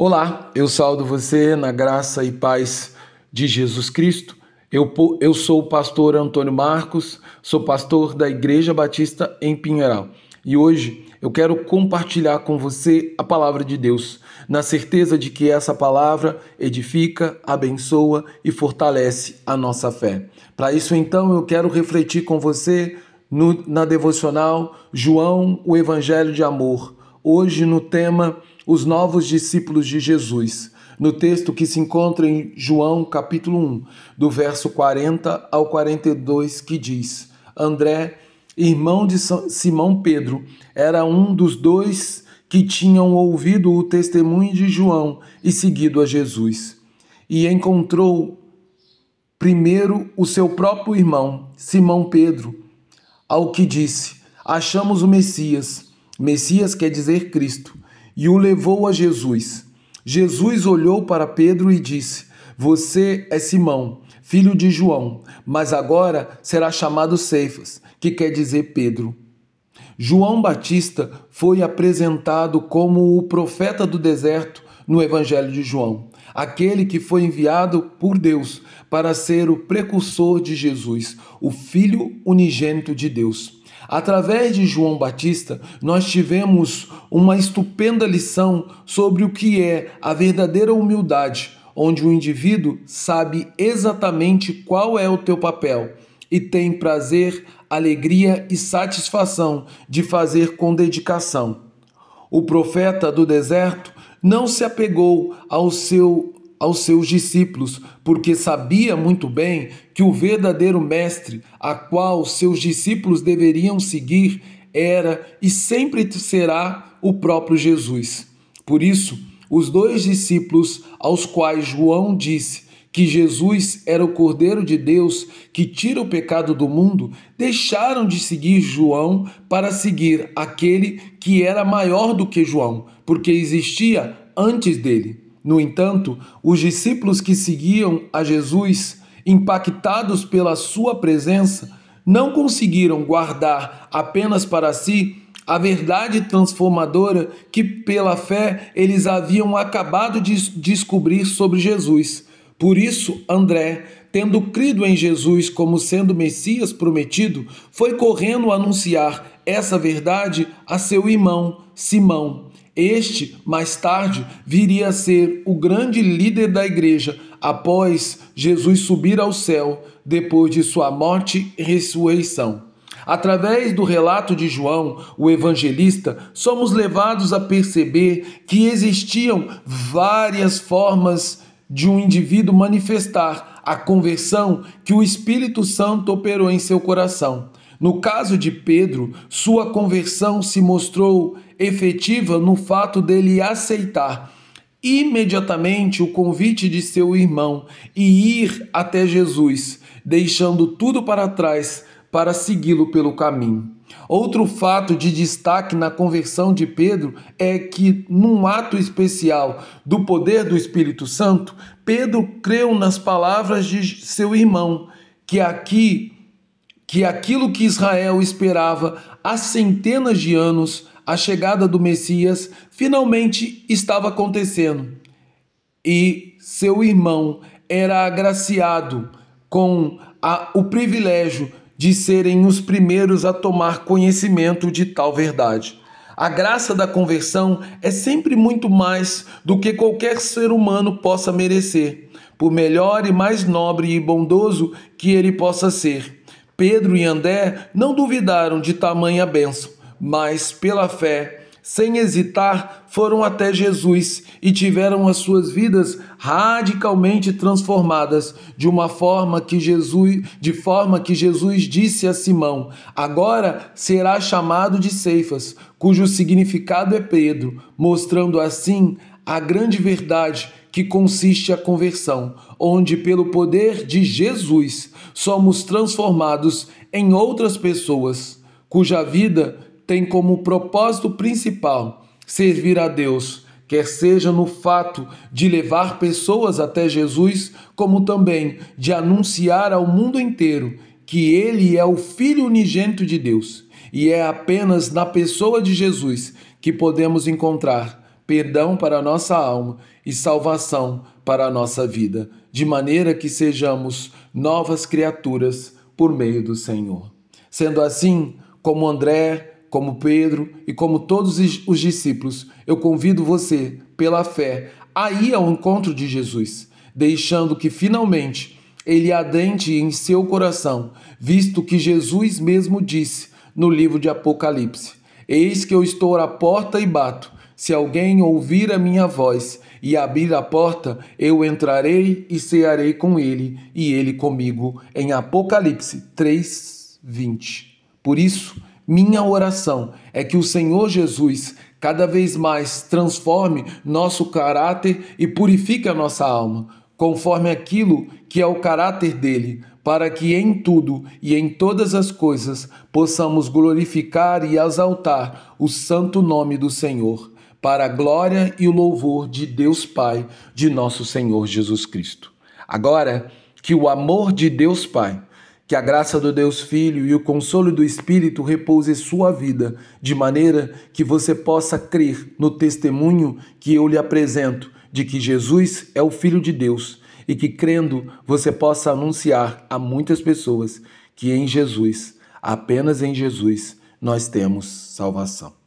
Olá, eu saldo você na graça e paz de Jesus Cristo. Eu, eu sou o pastor Antônio Marcos, sou pastor da Igreja Batista em Pinheiral e hoje eu quero compartilhar com você a palavra de Deus, na certeza de que essa palavra edifica, abençoa e fortalece a nossa fé. Para isso, então, eu quero refletir com você no, na devocional João, o Evangelho de Amor, hoje no tema os novos discípulos de Jesus, no texto que se encontra em João capítulo 1, do verso 40 ao 42, que diz: André, irmão de Simão Pedro, era um dos dois que tinham ouvido o testemunho de João e seguido a Jesus. E encontrou primeiro o seu próprio irmão, Simão Pedro, ao que disse: Achamos o Messias. Messias quer dizer Cristo e o levou a Jesus. Jesus olhou para Pedro e disse: Você é Simão, filho de João, mas agora será chamado Ceifas, que quer dizer Pedro. João Batista foi apresentado como o profeta do deserto no Evangelho de João, aquele que foi enviado por Deus para ser o precursor de Jesus, o Filho unigênito de Deus. Através de João Batista, nós tivemos uma estupenda lição sobre o que é a verdadeira humildade, onde o indivíduo sabe exatamente qual é o teu papel e tem prazer, alegria e satisfação de fazer com dedicação. O profeta do deserto não se apegou ao seu aos seus discípulos, porque sabia muito bem que o verdadeiro mestre a qual seus discípulos deveriam seguir era e sempre será o próprio Jesus. Por isso, os dois discípulos aos quais João disse que Jesus era o Cordeiro de Deus que tira o pecado do mundo, deixaram de seguir João para seguir aquele que era maior do que João, porque existia antes dele. No entanto, os discípulos que seguiam a Jesus, impactados pela sua presença, não conseguiram guardar apenas para si a verdade transformadora que, pela fé, eles haviam acabado de descobrir sobre Jesus. Por isso, André, tendo crido em Jesus como sendo Messias prometido, foi correndo anunciar essa verdade a seu irmão Simão. Este, mais tarde, viria a ser o grande líder da igreja após Jesus subir ao céu, depois de sua morte e ressurreição. Através do relato de João, o evangelista, somos levados a perceber que existiam várias formas de um indivíduo manifestar a conversão que o Espírito Santo operou em seu coração. No caso de Pedro, sua conversão se mostrou efetiva no fato dele aceitar imediatamente o convite de seu irmão e ir até Jesus, deixando tudo para trás para segui-lo pelo caminho. Outro fato de destaque na conversão de Pedro é que, num ato especial do poder do Espírito Santo, Pedro creu nas palavras de seu irmão, que aqui que aquilo que Israel esperava há centenas de anos, a chegada do Messias, finalmente estava acontecendo. E seu irmão era agraciado com a, o privilégio de serem os primeiros a tomar conhecimento de tal verdade. A graça da conversão é sempre muito mais do que qualquer ser humano possa merecer, por melhor e mais nobre e bondoso que ele possa ser. Pedro e André não duvidaram de tamanha bênção, mas pela fé, sem hesitar, foram até Jesus e tiveram as suas vidas radicalmente transformadas de uma forma que Jesus, de forma que Jesus disse a Simão: "Agora será chamado de Ceifas", cujo significado é Pedro, mostrando assim a grande verdade que consiste a conversão, onde, pelo poder de Jesus, somos transformados em outras pessoas, cuja vida tem como propósito principal servir a Deus, quer seja no fato de levar pessoas até Jesus, como também de anunciar ao mundo inteiro que Ele é o Filho unigênito de Deus. E é apenas na pessoa de Jesus que podemos encontrar perdão para a nossa alma e salvação para a nossa vida, de maneira que sejamos novas criaturas por meio do Senhor. Sendo assim, como André, como Pedro e como todos os discípulos, eu convido você, pela fé, a ir ao encontro de Jesus, deixando que finalmente ele adentre em seu coração, visto que Jesus mesmo disse no livro de Apocalipse: Eis que eu estou à porta e bato. Se alguém ouvir a minha voz e abrir a porta, eu entrarei e cearei com ele e ele comigo. Em Apocalipse 3, 20. Por isso, minha oração é que o Senhor Jesus cada vez mais transforme nosso caráter e purifique a nossa alma, conforme aquilo que é o caráter dele, para que em tudo e em todas as coisas possamos glorificar e exaltar o santo nome do Senhor, para a glória e o louvor de Deus Pai, de nosso Senhor Jesus Cristo. Agora, que o amor de Deus Pai, que a graça do Deus Filho e o consolo do Espírito repouse sua vida, de maneira que você possa crer no testemunho que eu lhe apresento de que Jesus é o Filho de Deus e que, crendo, você possa anunciar a muitas pessoas que em Jesus, apenas em Jesus, nós temos salvação.